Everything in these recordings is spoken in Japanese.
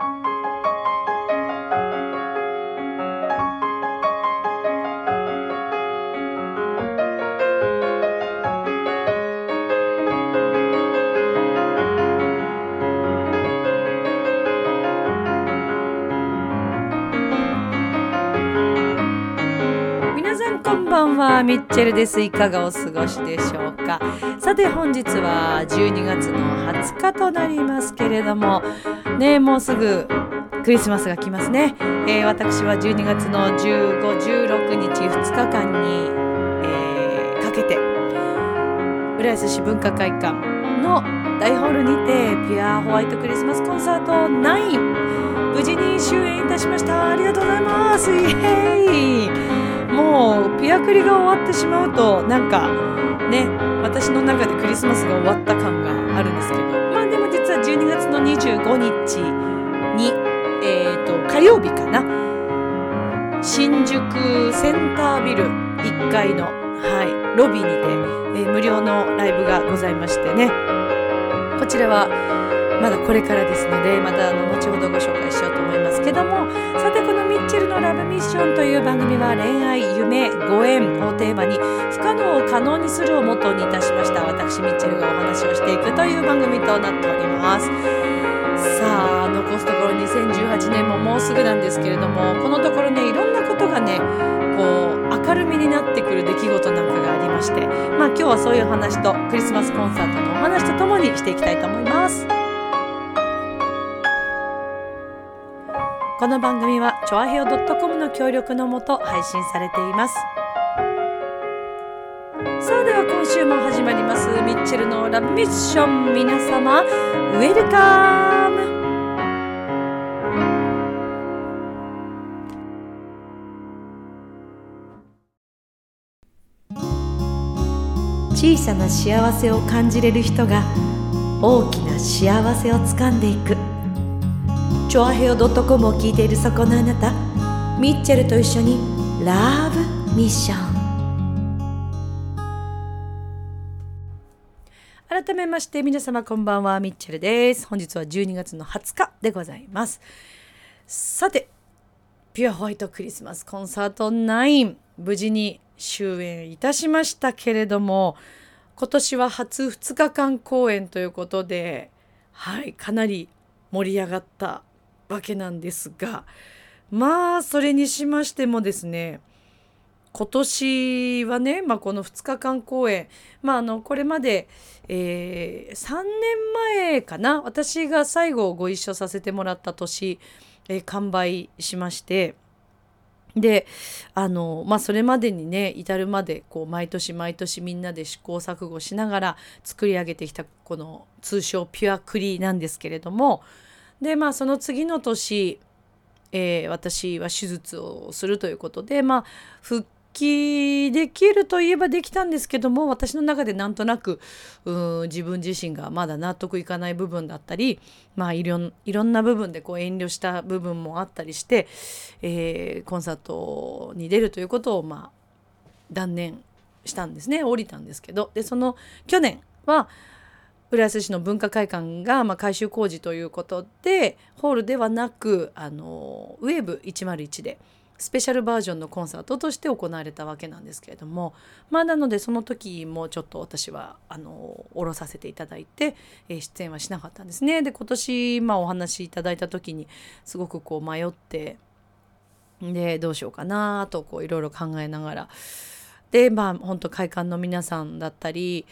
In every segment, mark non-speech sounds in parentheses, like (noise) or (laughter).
皆さんこんばんは。ミッチェルです。いかがお過ごしでしょうか。さて本日は12月の20日となりますけれどもねもうすぐクリスマスが来ますね、えー私は12月の1516日2日間に、えーかけて浦安市文化会館の大ホールにてピュアホワイトクリスマスコンサート9無事に終演いたしました。ありがとうございます。イエーイ。もうピアクリが終わってしまうとなんかね私の中でクリスマスが終わった感25日にえっ、と火曜日かな。新宿センタービル1階の、はい、ロビーにて、えー無料のライブがございましてね。こちらはまだこれからですのでまたあの後ほどご紹介しようと思いますけども。さてこのミッチェルのラブミッションという番組は恋愛夢ご縁をテーマに不可能を可能にするをモットーにいたしました私ミッチェルがお話をしていくという番組となっております。さあ残すところ2018年ももうすぐなんですけれどもこのところねいろんなことがねこう明るみになってくる出来事なんかがありましてまあ今日はそういう話とクリスマスコンサートのお話とともにしていきたいと思います。この番組はチョアヘオ .com の協力のもと配信されています。さあでは今週も始まります。ミッチェルのラブミッション。皆様ウェルカム。小さな幸せを感じれる人が大きな幸せをつかんでいく。チョアヘオ .com を聞いているそこのあなたミッチェルと一緒にラブミッション。改めまして皆様こんばんはミッチェルです。本日は12月の20日でございます。さてピュアホワイトクリスマスコンサート9無事に終演いたしましたけれども今年は初2日間公演ということではいかなり盛り上がったわけなんですがまあそれにしましてもですね今年はね、まあ、この2日間公演、まあ、あのこれまで、えー3年前かな私が最後ご一緒させてもらった年、えー完売しましてであのまあそれまでにね至るまでこう毎年毎年みんなで試行錯誤しながら作り上げてきたこの通称ピュアクリなんですけれどもでまあその次の年えー私は手術をするということで、まあ、復帰できるといえばできたんですけども私の中でなんとなくうん自分自身がまだ納得いかない部分だったり、まあ、いろんいろんな部分でこう遠慮した部分もあったりして、えーコンサートに出るということを、まあ、断念したんですね。降りたんですけど。でその去年は浦安市の文化会館が、まあ、改修工事ということでホールではなくあのウェーブ101でスペシャルバージョンのコンサートとして行われたわけなんですけれどもまあなのでその時もちょっと私はあの降ろさせていただいて、え出演はしなかったんですね。で今年、まあ、お話しいただいた時にすごくこう迷ってでどうしようかなとこういろいろ考えながらでまあ本当会館の皆さんだったり、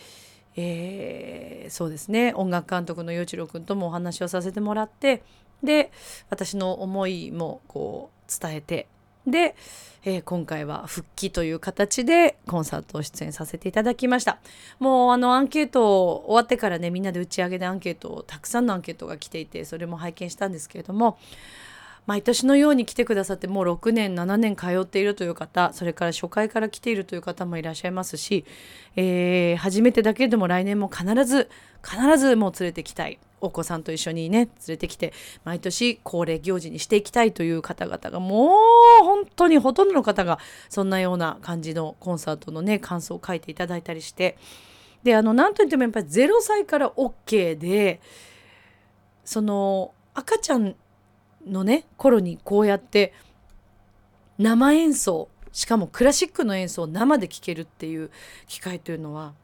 えーそうですね音楽監督の陽一郎君ともお話をさせてもらってで私の思いもこう伝えてで、えー今回は復帰という形でコンサートを出演させていただきました。もうあのアンケート終わってからねみんなで打ち上げでアンケートをたくさんのアンケートが来ていてそれも拝見したんですけれども毎年のように来てくださってもう6年7年通っているという方それから初回から来ているという方もいらっしゃいますし、えー初めてだけでも来年も必ず必ずもう連れてきたい。お子さんと一緒にね連れてきて毎年恒例行事にしていきたいという方々がもう本当にほとんどの方がそんなような感じのコンサートのね感想を書いていただいたりして。であのなんといってもやっぱり0歳から OK でその赤ちゃんのね頃にこうやって生演奏しかもクラシックの演奏を生で聴けるっていう機会というのは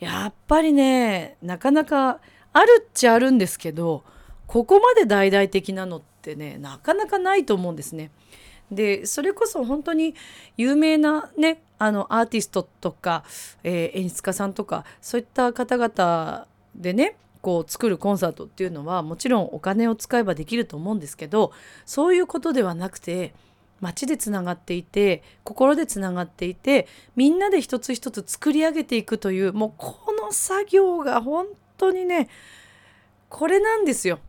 やっぱりねなかなかあるっちゃあるんですけどここまで大々的なのってねなかなかないと思うんですね。でそれこそ本当に有名なねあのアーティストとか、えー、演出家さんとかそういった方々でねこう作るコンサートっていうのはもちろんお金を使えばできると思うんですけどそういうことではなくて街でつながっていて心でつながっていてみんなで一つ一つ作り上げていくというもうこの作業が本当にねこれなんですよ。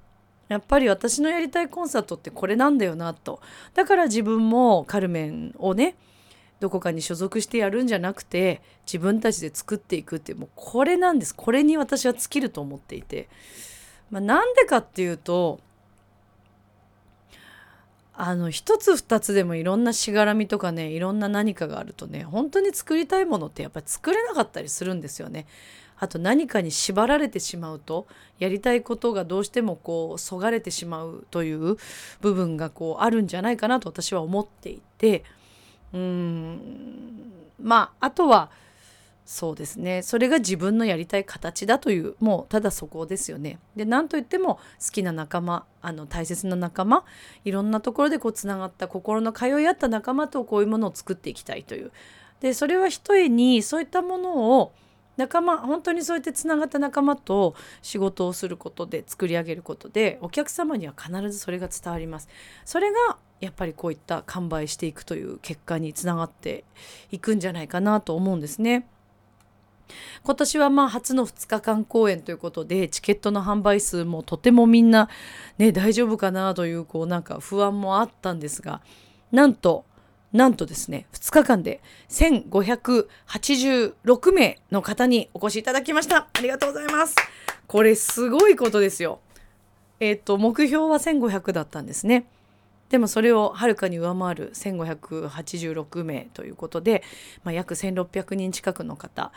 やっぱり私のやりたいコンサートってこれなんだよなとだから自分もカルメンをねどこかに所属してやるんじゃなくて自分たちで作っていくってもうこれなんですこれに私は尽きると思っていて、まあ、なんでかっていうとあの一つ二つでもいろんなしがらみとかねいろんな何かがあるとね本当に作りたいものってやっぱり作れなかったりするんですよね。あと何かに縛られてしまうとやりたいことがどうしてもこうそがれてしまうという部分がこうあるんじゃないかなと私は思っていてうーんまああとはそうですねそれが自分のやりたい形だというもうただそこですよね。で何といっても好きな仲間あの大切な仲間いろんなところでこうつながった心の通い合った仲間とこういうものを作っていきたいという。でそれはひとえにそういったものを仲間本当にそうやってつながった仲間と仕事をすることで作り上げることでお客様には必ずそれが伝わります。それがやっぱりこういった完売していくという結果につながっていくんじゃないかなと思うんですね。今年はまあ初の2日間公演ということでチケットの販売数もとてもみんなね大丈夫かなというこうなんか不安もあったんですがなんとなんとですね2日間で1586名の方にお越しいただきました。ありがとうございます。これすごいことですよ。えっ、ー、と目標は1500だったんですね。でもそれをはるかに上回る1586名ということで、まあ、約1600人近くの方、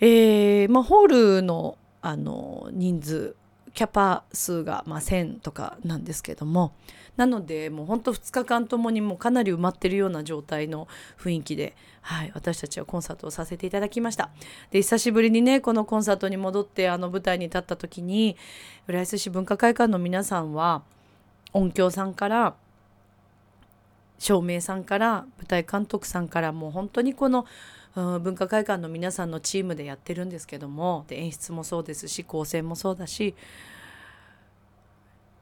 えーまあ、ホールのあの人数キャパ数が、まあ、1000とかなんですけども。なのでもうほんと2日間ともにもうかなり埋まってるような状態の雰囲気で、はい、私たちはコンサートをさせていただきました。で久しぶりにねこのコンサートに戻ってあの舞台に立った時に浦安市文化会館の皆さんは音響さんから照明さんから舞台監督さんからもう本当にこの文化会館の皆さんのチームでやってるんですけどもで演出もそうですし構成もそうだし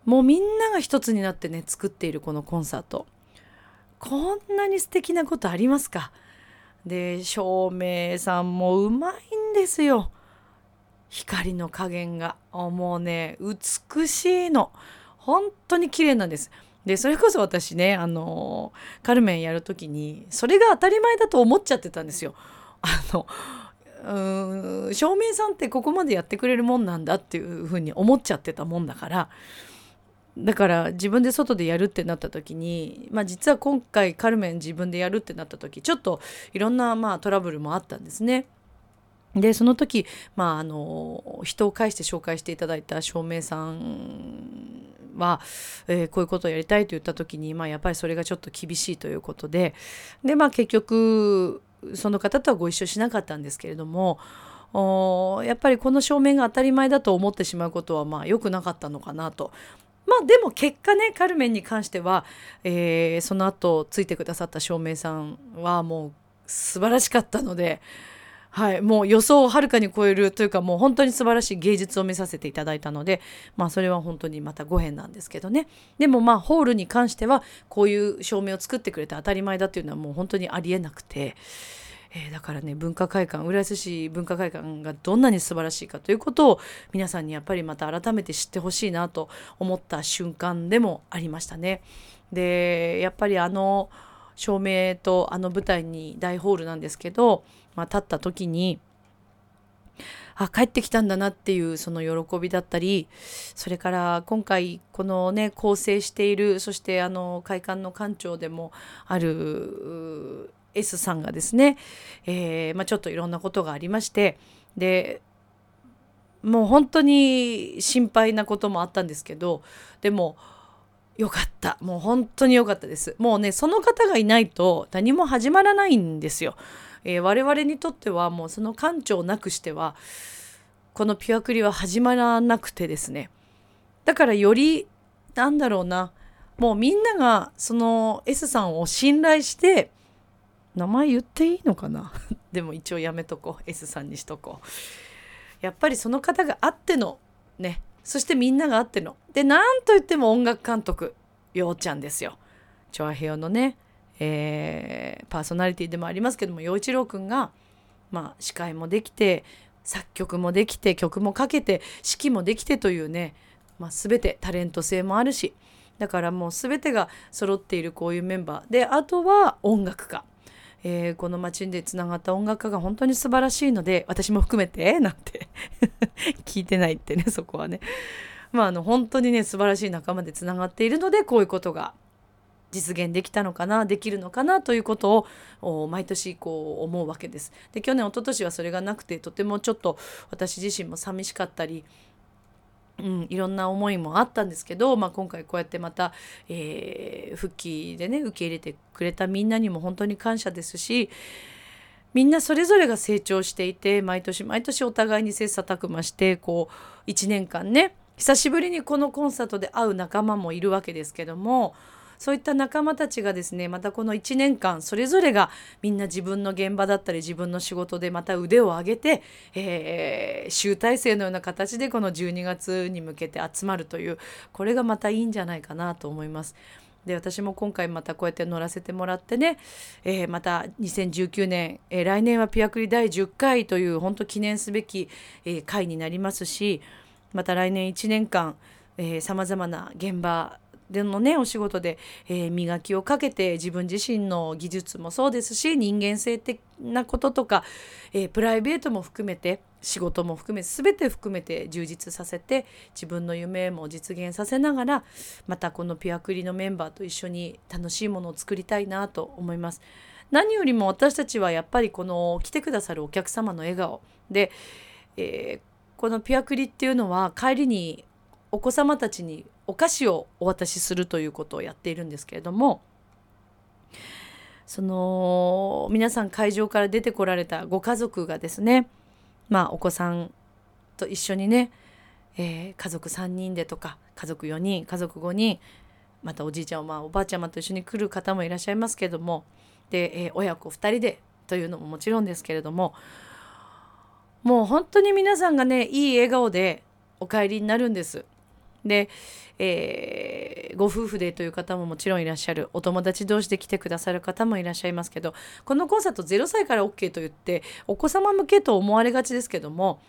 もうみんなが一つになってね作っているこのコンサート。こんなに素敵なことありますか？で照明さんもうまいんですよ。光の加減が。もうね美しいの。本当に綺麗なんです。でそれこそ私ねあのカルメンやる時にそれが当たり前だと思っちゃってたんですよ。あのうん照明さんってここまでやってくれるもんなんだっていうふうに思っちゃってたもんだからだから自分で外でやるってなった時に、まあ、実は今回カルメン自分でやるってなった時ちょっといろんなまあトラブルもあったんですね。でその時、まあ、あの人を介して紹介していただいた照明さんは、えー、こういうことをやりたいと言った時に、まあ、やっぱりそれがちょっと厳しいということでで、まあ、結局その方とはご一緒しなかったんですけれどもやっぱりこの照明が当たり前だと思ってしまうことはまあ良くなかったのかなと。まあでも結果ねカルメンに関しては、えー、その後ついてくださった照明さんはもう素晴らしかったので。はい、もう予想をはるかに超えるというかもう本当に素晴らしい芸術を見させていただいたのでまあそれは本当にまたご縁なんですけどねでもまあホールに関してはこういう照明を作ってくれて当たり前だっていうのはもう本当にありえなくて。えー、だからね文化会館浦安市文化会館がどんなに素晴らしいかということを皆さんにやっぱりまた改めて知ってほしいなと思った瞬間でもありましたね。でやっぱりあの照明とあの舞台に大ホールなんですけどまあ、立った時にあ帰ってきたんだなっていうその喜びだったりそれから今回このね構成しているそしてあの会館の館長でもある S さんがですね、えー、まあ、ちょっといろんなことがありましてでもう本当に心配なこともあったんですけどでもよかった。もう本当に良かったです。もうねその方がいないと何も始まらないんですよ、えー、我々にとってはもうその館長なくしてはこのピュアクリは始まらなくてですね。だからよりなんだろうなもうみんながその S さんを信頼して名前言っていいのかな？(laughs) でも一応やめとこう。S さんにしとこう。やっぱりその方があってのねそしてみんながあっての。でなんといっても音楽監督ようちゃんですよ。チョアヘヨのね、えー、パーソナリティでもありますけども陽一郎くんが、まあ、司会もできて作曲もできて曲もかけて指揮もできてというね、まあ、全てタレント性もあるしだからもう全てが揃っているこういうメンバー。であとは音楽家。えー、この街でつながった音楽家が本当に素晴らしいので私も含めて (laughs) なんて (laughs) 聞いてないってねそこはねまああの本当にね素晴らしい仲間でつながっているのでこういうことが実現できたのかなできるのかなということを毎年こう思うわけです。で去年一昨年はそれがなくてとてもちょっと私自身も寂しかったりうん、いろんな思いもあったんですけど、まあ、今回こうやってまた、えー、復帰でね受け入れてくれたみんなにも本当に感謝ですしみんなそれぞれが成長していて毎年毎年お互いに切磋琢磨してこう1年間ね久しぶりにこのコンサートで会う仲間もいるわけですけどもそういった仲間たちがですねまたこの1年間それぞれがみんな自分の現場だったり自分の仕事でまた腕を上げて、えー、集大成のような形でこの12月に向けて集まるというこれがまたいいんじゃないかなと思います。で私も今回またこうやって乗らせてもらってね、えー、また2019年、えー、来年はピアクリ第10回という本当記念すべき、えー、回になりますしまた来年1年間さまざまな現場でのねお仕事で、えー、磨きをかけて自分自身の技術もそうですし人間性的なこととか、えー、プライベートも含めて仕事も含め全て含めて充実させて自分の夢も実現させながらまたこのピュアクリのメンバーと一緒に楽しいものを作りたいなと思います。何よりも私たちはやっぱりこの来てくださるお客様の笑顔で、えー、このピュアクリっていうのは帰りにお子様たちにお菓子をお渡しするということをやっているんですけれどもその皆さん会場から出てこられたご家族がですねまあお子さんと一緒にね、えー、家族3人でとか家族4人家族5人またおじいちゃんまあおばあちゃまと一緒に来る方もいらっしゃいますけれどもで、えー、親子2人でというのももちろんですけれどももう本当に皆さんがねいい笑顔でお帰りになるんです。で、えー、ご夫婦でという方ももちろんいらっしゃるお友達同士で来てくださる方もいらっしゃいますけどこのコンサート0歳から OK と言ってお子様向けと思われがちですけども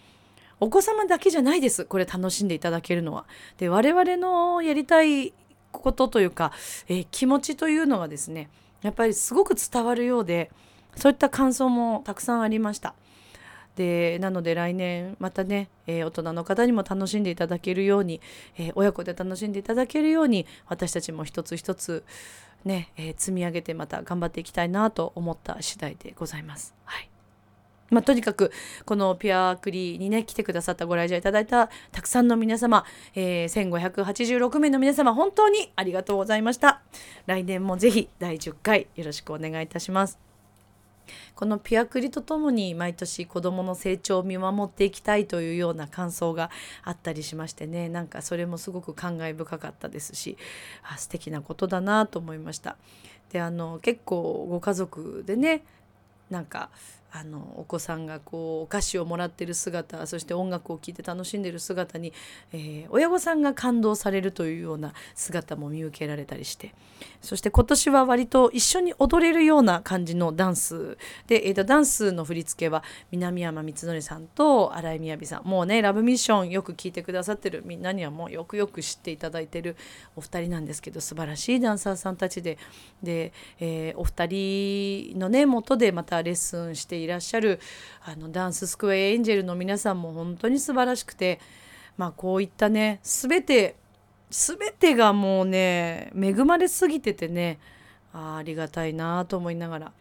お子様だけじゃないですこれ楽しんでいただけるのは。で我々のやりたいことというか、えー、気持ちというのはですねやっぱりすごく伝わるようでそういった感想もたくさんありました。でなので来年またね、えー、大人の方にも楽しんでいただけるように、えー、親子で楽しんでいただけるように私たちも一つ一つね、えー、積み上げてまた頑張っていきたいなと思った次第でございます。はい。まあ、とにかくこのピュアクリーにね来てくださったご来場いただいたたくさんの皆様、えー、1586名の皆様本当にありがとうございました。来年もぜひ第10回よろしくお願いいたします。このピュアクリとともに毎年子どもの成長を見守っていきたいというような感想があったりしましてねなんかそれもすごく感慨深かったですしあ素敵なことだなと思いました。であの結構ご家族でねなんかあのお子さんがこうお菓子をもらってる姿そして音楽を聴いて楽しんでる姿に、えー、親御さんが感動されるというような姿も見受けられたりしてそして今年は割と一緒に踊れるような感じのダンスで、えー、とダンスの振り付けは南山光則さんと新井みやびさん。もうね「ラブミッション」よく聴いてくださってるみんなにはもうよくよく知っていただいてるお二人なんですけど素晴らしいダンサーさんたちで。で、えー、お二人のね元でまたレッスンしていらっしゃるあのダンススクエアエンジェルの皆さんも本当に素晴らしくてまあこういったね全て全てがもうね恵まれすぎててねあありがたいなと思いながら。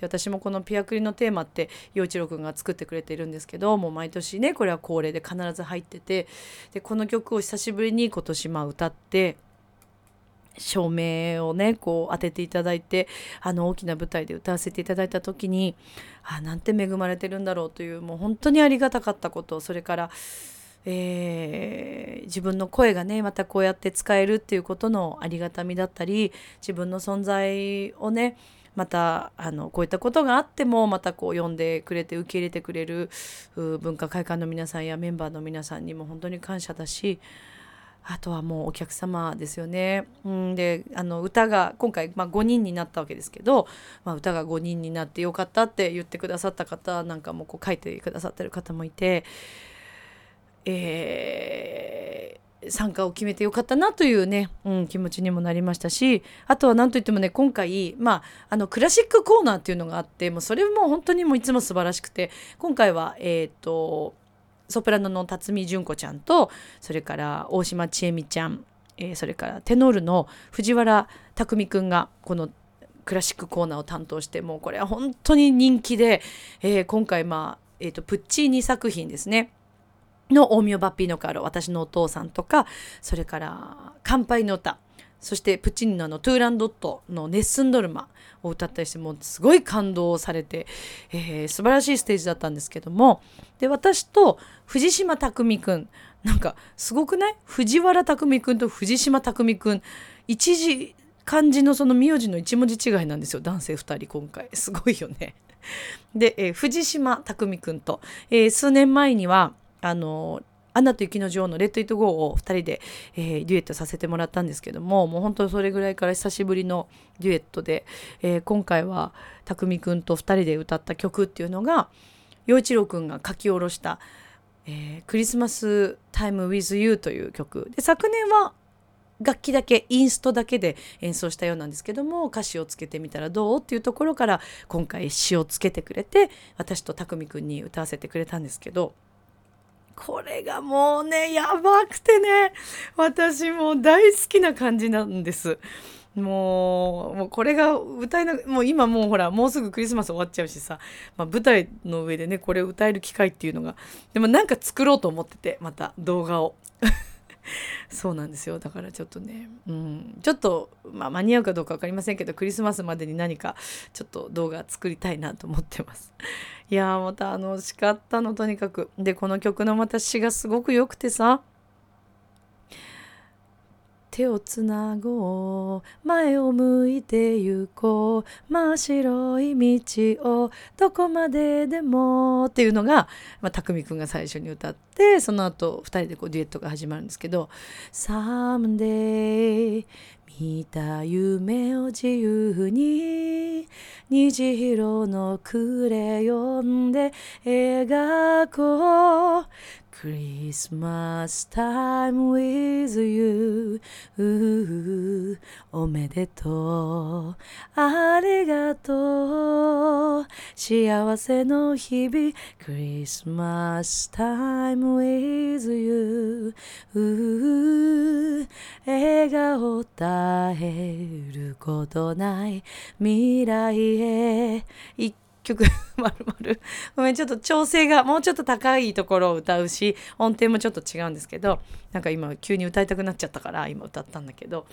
で私もこのピアクリのテーマって陽一郎くんが作ってくれているんですけどもう毎年ねこれは恒例で必ず入っててでこの曲を久しぶりに今年まあ歌って照明をねこう当てていただいてあの大きな舞台で歌わせていただいた時にあなんて恵まれてるんだろうというもう本当にありがたかったことそれから、えー、自分の声がねまたこうやって使えるっていうことのありがたみだったり自分の存在をねまたあのこういったことがあってもまたこう呼んでくれて受け入れてくれる文化会館の皆さんやメンバーの皆さんにも本当に感謝だしあとはもうお客様ですよね。うん、であの歌が今回、まあ、5人になったわけですけど、まあ、歌が5人になってよかったって言ってくださった方なんかもこう書いてくださってる方もいて、えー、参加を決めてよかったなというね、うん、気持ちにもなりましたしあとは何といってもね今回、まあ、あのクラシックコーナーっていうのがあってもうそれも本当にもういつも素晴らしくて今回はえっ、ー、とソプラノの辰巳純子ちゃんとそれから大島千恵美ちゃん、えー、それからテノールの藤原匠くんがこのクラシックコーナーを担当してもうこれは本当に人気で、えー、今回まあ、えーと、プッチーニ作品ですね。の「大名バッピーノカーロ」私のお父さんとかそれから「乾杯の歌」そしてプッチーニのあのトゥーランドットの「ネッスンドルマ」を歌ったりしてもうすごい感動されて、えー、素晴らしいステージだったんですけどもで私と藤島匠くんなんかすごくない？藤原匠くんと藤島匠くん一時漢字のその名字の一文字違いなんですよ。男性2人今回。すごいよね。で、えー、藤島匠くんと、えー、数年前にはあのアナと雪の女王のレッド・イット・ゴーを2人で、えー、デュエットさせてもらったんですけどももう本当それぐらいから久しぶりのデュエットで、えー、今回は匠くんと2人で歌った曲っていうのが陽一郎くんが書き下ろした「えー、クリスマス・タイム・ウィズ・ユー」という曲。で昨年は楽器だけインストだけで演奏したようなんですけども歌詞をつけてみたらどうっていうところから今回詩をつけてくれて私と匠くんに歌わせてくれたんですけどこれがもうねやばくてね。私もう大好きな感じなんです。もうもうこれが歌えなもう今もうほらもうすぐクリスマス終わっちゃうしさ、まあ、舞台の上でねこれを歌える機会っていうのが。でもなんか作ろうと思っててまた動画を。(laughs) そうなんですよ。だからちょっとね、うん、ちょっと、まあ、間に合うかどうか分かりませんけどクリスマスまでに何かちょっと動画作りたいなと思ってます。いやーまた楽しかったのとにかく。でこの曲の私がすごく良くてさ。手をつなごう。前を向いて行こう。真っ白い道をどこまででも。っていうのが、まあ、匠くんが最初に歌ってその後2人でこうデュエットが始まるんですけど「Someday 見た夢を自由に虹色のクレヨンで描こう。Christmas time with you おめでとうありがとう幸せの日々 Christmas time with you 笑顔絶えることない未来へ曲まるまるごめんちょっと調整がもうちょっと高いところを歌うし音程もちょっと違うんですけどなんか今急に歌いたくなっちゃったから今歌ったんだけど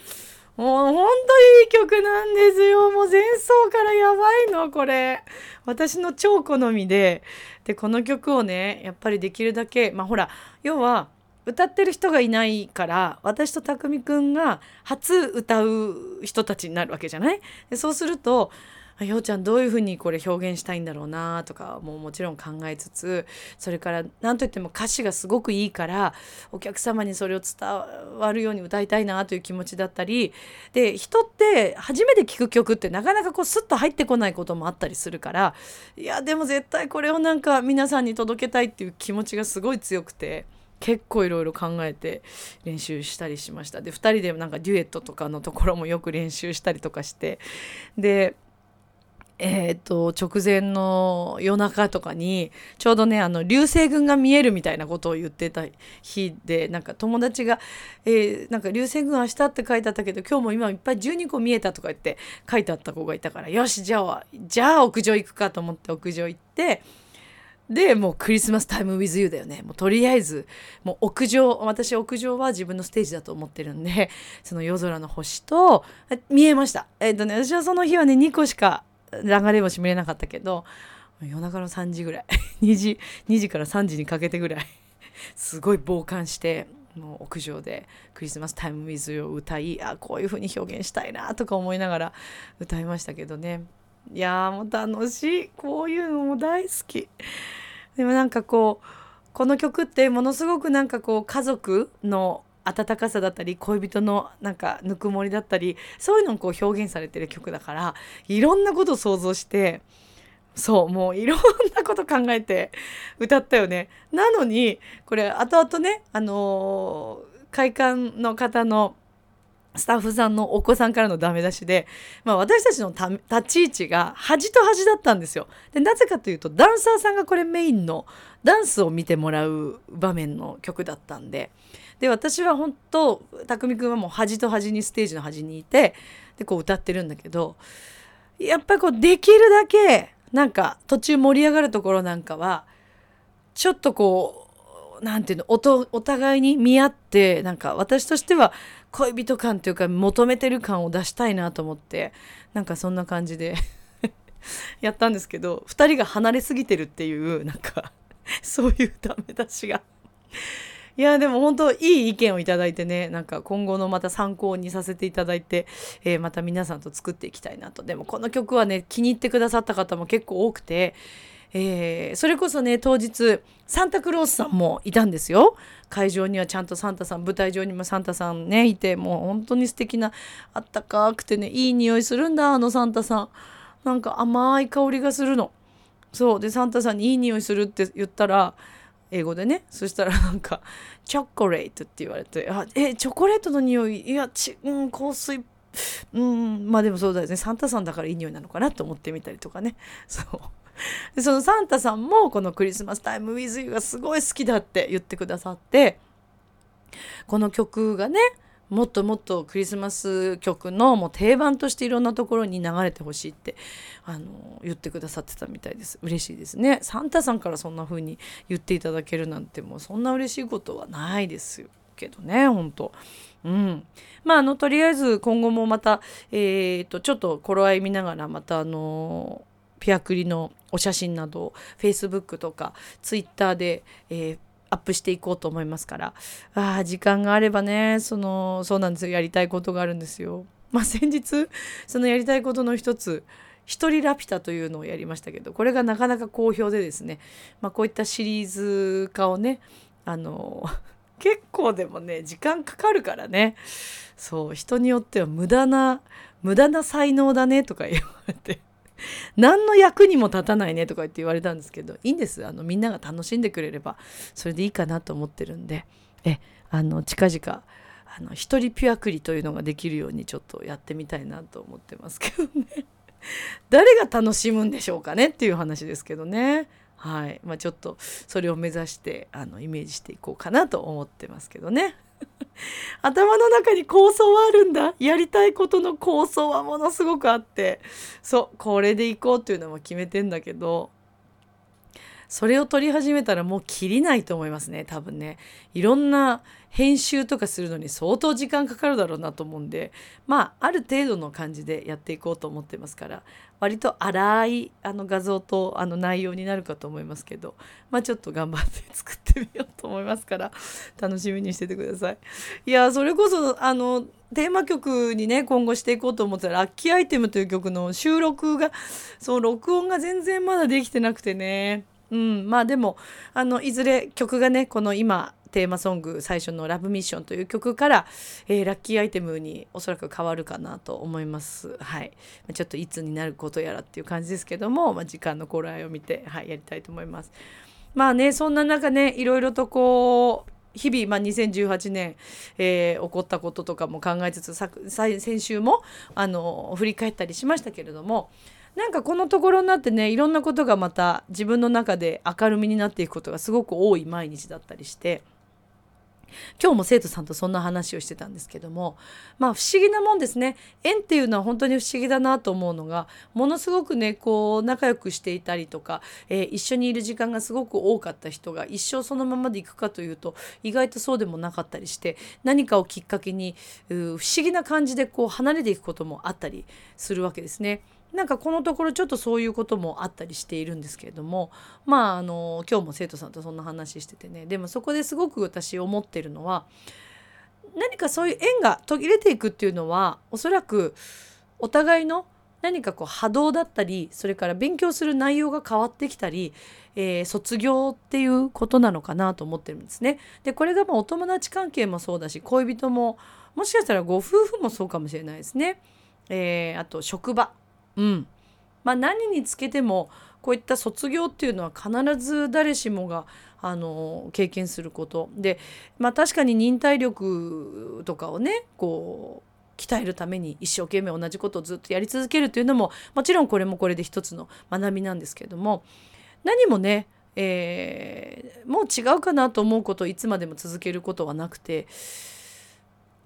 もうほんといい曲なんですよ。もう前奏からやばいのこれ。私の超好みで。でこの曲をねやっぱりできるだけまあほら要は歌ってる人がいないから私と匠くんが初歌う人たちになるわけじゃない？でそうするとあようちゃんどういうふうにこれ表現したいんだろうなとかももちろん考えつつそれから何といっても歌詞がすごくいいからお客様にそれを伝わるように歌いたいなという気持ちだったりで人って初めて聴く曲ってなかなかこうスッと入ってこないこともあったりするからいやでも絶対これをなんか皆さんに届けたいっていう気持ちがすごい強くて。結構いろいろ考えて練習したりしましたで2人でなんかデュエットとかのところもよく練習したりとかしてでえーと、直前の夜中とかにちょうどねあの流星群が見えるみたいなことを言ってた日でなんか友達が「えー、なんか流星群明日」って書いてあったけど今日も今いっぱい12個見えたとか言って書いてあった子がいたからよしじゃあじゃあ屋上行くかと思って屋上行ってでもうクリスマスタイムウィズユーだよね。もうとりあえずもう屋上私屋上は自分のステージだと思ってるんでその夜空の星と見えました。えっ、とね私はその日はね2個しか流れ星見れなかったけど夜中の3時ぐらい。(laughs) 2時2時から3時にかけてぐらい。(laughs) すごい傍観してもう屋上でクリスマスタイムウィズを歌いあこういう風に表現したいなとか思いながら歌いましたけどね。いやーもう楽しい。こういうのも大好き。でもなんかこうこの曲ってものすごくなんかこう家族の温かさだったり恋人のなんかぬくもりだったりそういうのをこう表現されてる曲だからいろんなことを想像してそうもういろんなこと考えて (laughs) 歌ったよね。なのにこれ後々ねあのー、会館の方のスタッフさんのお子さんからのダメ出しで、まあ、私たちの立ち位置が端と端だったんですよ。でなぜかというとダンサーさんがこれメインのダンスを見てもらう場面の曲だったんでで私は本当匠くんはもう端と端にステージの端にいてでこう歌ってるんだけどやっぱりこうできるだけなんか途中盛り上がるところなんかはちょっとこう何て言うのお互いに見合ってなんか私としては恋人感というか求めてる感を出したいなと思ってなんかそんな感じで (laughs) やったんですけど2人が離れすぎてるっていうなんかそういうダメ出しがいやでも本当いい意見をいただいてねなんか今後のまた参考にさせていただいて、えー、また皆さんと作っていきたいなと。でもこの曲はね気に入ってくださった方も結構多くてえー、それこそね当日サンタクロースさんもいたんですよ。会場にはちゃんとサンタさん舞台上にもサンタさんねいてもう本当に素敵なあったかくてねいい匂いするんだあのサンタさん。なんか甘い香りがするの。そう。でサンタさんにいい匂いするって言ったら英語でね。そしたらなんか「(laughs) チョコレート」って言われて「あえチョコレートの匂い？いやち、うん、香水。うんまあでもそうだよね。サンタさんだからいい匂いなのかなと思ってみたりとかね。(laughs) そう。でそのサンタさんもこの「Christmas Time with You」がすごい好きだって言ってくださってこの曲がねもっともっとクリスマス曲のもう定番としていろんなところに流れてほしいってあの言ってくださってたみたいです。嬉しいですね。サンタさんからそんな風に言っていただけるなんてもうそんな嬉しいことはないですけどね本当。うん。まああのとりあえず今後もまたえー、とちょっと頃合い見ながらまたあのピアクリのお写真などを Facebook とか Twitter で、えー、アップしていこうと思いますから。あ時間があればねそのそうなんですよ。やりたいことがあるんですよ。まあ、先日そのやりたいことの一つ一人ラピュタというのをやりましたけどこれがなかなか好評でですね、まあ、こういったシリーズ化をねあの (laughs) 結構でもね時間かかるからね。そう人によっては無駄な無駄な才能だねとか言われて。(laughs) 何の役にも立たないねとか言って言われたんですけどいいんです。あのみんなが楽しんでくれればそれでいいかなと思ってるんで。えあの近々あの一人ピュアクリというのができるようにちょっとやってみたいなと思ってますけどね。(laughs) 誰が楽しむんでしょうかねっていう話ですけどね。はい。まあ、ちょっとそれを目指してあのイメージしていこうかなと思ってますけどね。(laughs) 頭の中に構想はあるんだ。やりたいことの構想はものすごくあって。そうこれでいこうっていうのも決めてんだけど。それを撮り始めたらもう切りないと思いますね多分ね。いろんな編集とかするのに相当時間かかるだろうなと思うんで。まあある程度の感じでやっていこうと思ってますから。割と荒いあの画像とあの内容になるかと思いますけどまあちょっと頑張って作ってみようと思いますから楽しみにしててください。いやそれこそあのテーマ曲にね今後していこうと思ったら「ラッキーアイテム」という曲の収録がそう録音が全然まだできてなくてねうんまあでもあのいずれ曲がねこの今テーマソング最初の「ラブミッション」という曲から、えー、ラッキーアイテムにおそらく変わるかなと思います。はい、ちょっといつになることやらっていう感じですけども、まあ、時間の頃合いを見て、はい、やりたいと思います。まあねそんな中ねいろいろとこう日々、まあ、2018年、えー、起こったこととかも考えつつ先週もあの振り返ったりしましたけれどもなんかこのところになってねいろんなことがまた自分の中で明るみになっていくことがすごく多い毎日だったりして今日も生徒さんとそんな話をしてたんですけどもまあ不思議なもんですね縁っていうのは本当に不思議だなと思うのがものすごくねこう仲良くしていたりとか、えー、一緒にいる時間がすごく多かった人が一生そのままでいくかというと意外とそうでもなかったりして何かをきっかけに不思議な感じでこう離れていくこともあったりするわけですね。なんかこのところちょっとそういうこともあったりしているんですけれどもまああの今日も生徒さんとそんな話しててねでもそこですごく私思ってるのは何かそういう縁が途切れていくっていうのはおそらくお互いの何かこう波動だったりそれから勉強する内容が変わってきたり、えー、卒業っていうことなのかなと思ってるんですね。でこれがまあお友達関係もそうだし恋人ももしかしたらご夫婦もそうかもしれないですね。えー、あと職場うん。まあ、何につけてもこういった卒業っていうのは必ず誰しもがあの経験することで、まあ、確かに忍耐力とかをねこう鍛えるために一生懸命同じことをずっとやり続けるというのももちろんこれもこれで一つの学びなんですけれども何もね、えー、もう違うかなと思うことをいつまでも続けることはなくて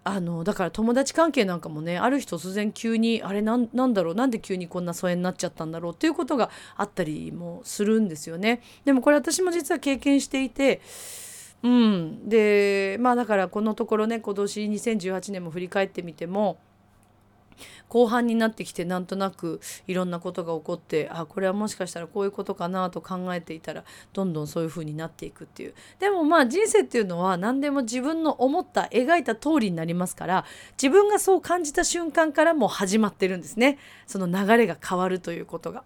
あのだから友達関係なんかもねある日突然急にあれなんなんだろうなんで急にこんな疎遠になっちゃったんだろうっていうことがあったりもするんですよね。でもこれ私も実は経験していてうん、でまあだからこのところね今年2018年も振り返ってみても後半になってきてなんとなくいろんなことが起こってあこれはもしかしたらこういうことかなと考えていたらどんどんそういう風になっていくっていうでもまあ人生っていうのは何でも自分の思った描いた通りになりますから自分がそう感じた瞬間からもう始まってるんですねその流れが変わるということが。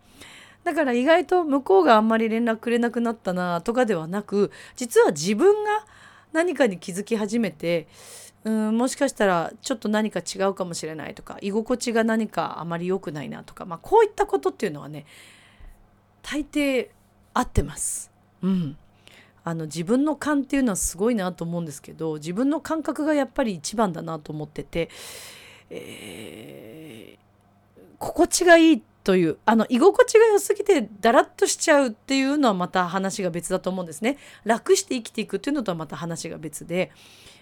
だから意外と向こうがあんまり連絡くれなくなったなとかではなく実は自分が何かに気づき始めてうんもしかしたらちょっと何か違うかもしれないとか居心地が何かあまり良くないなとか、まあ、こういったことっていうのはね大抵合ってます。うん、あの自分の勘っていうのはすごいなと思うんですけど自分の感覚がやっぱり一番だなと思ってて、えー、心地がいいというあの居心地が良すぎてだらっとしちゃうっていうのはまた話が別だと思うんですね。楽して生きていくっていうのとはまた話が別で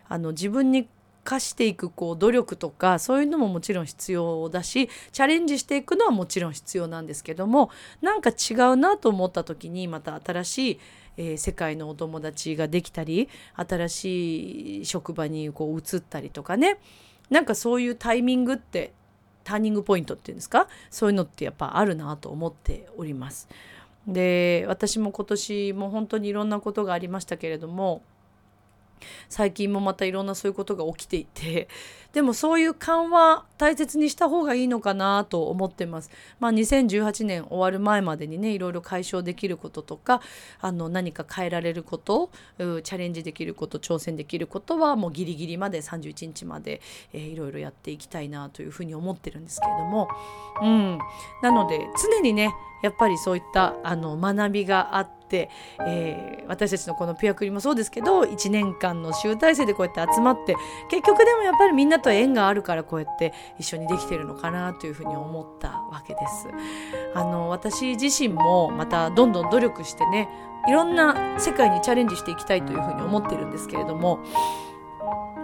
あの自分に課していくこう努力とかそういうのももちろん必要だしチャレンジしていくのはもちろん必要なんですけどもなんか違うなと思った時にまた新しい、えー、世界のお友達ができたり新しい職場にこう移ったりとかねなんかそういうタイミングってターニングポイントっていうんですか？そういうのってやっぱあるなと思っております。で私も今年も本当にいろんなことがありましたけれども最近もまたいろんなそういうことが起きていてでもそういう緩和大切にした方がいいのかなと思ってます。まあ、2018年終わる前までにねいろいろ解消できることとかあの何か変えられることチャレンジできること挑戦できることはもうギリギリまで31日まで、えー、いろいろやっていきたいなというふうに思ってるんですけれども、うん、なので常にねやっぱりそういったあの学びがあって、えー、私たちのこのピュアクリもそうですけど1年間の集大成でこうやって集まって結局でもやっぱりみんなと縁があるからこうやって一緒にできてるのかなというふうに思ったわけです。あの私自身もまたどんどん努力してねいろんな世界にチャレンジしていきたいというふうに思ってるんですけれども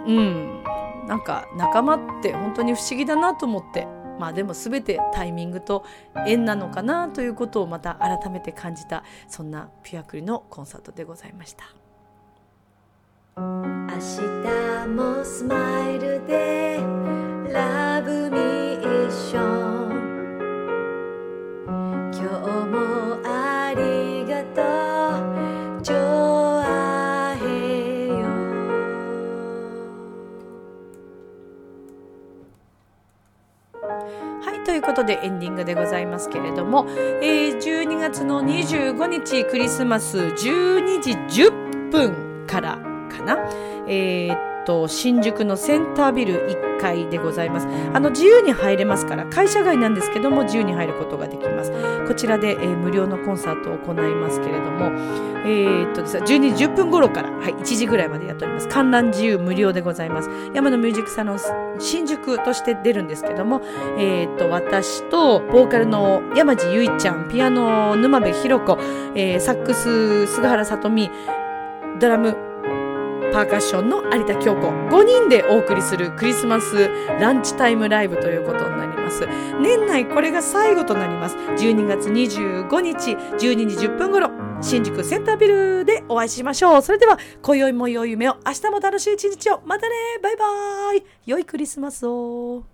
うんなんか仲間って本当に不思議だなと思ってまあでも全てタイミングと縁なのかなということをまた改めて感じたそんなピュアクリのコンサートでございました。明日もスマイルでラブミーション。今日もありがとう。ということでエンディングでございますけれども、えー、12月の25日クリスマス12時10分からかな？えーと新宿のセンタービル1階でございます。あの自由に入れますから会社外なんですけども自由に入ることができます。こちらで、えー、無料のコンサートを行いますけれどもえー、っとですね12時10分頃から、はい、1時ぐらいまでやっております。観覧自由無料でございます。山のミュージックサロン新宿として出るんですけどもえー、っと私とボーカルの山地ゆいちゃんピアノ沼部ひろ子、えー、サックス菅原さとみドラムパーカッションの有田京子。5人でお送りするクリスマスランチタイムライブということになります。年内これが最後となります。12月25日12時10分頃新宿センタービルでお会いしましょう。それでは今宵も良い夢を明日も楽しい一日を。またねバイバーイ。良いクリスマスを。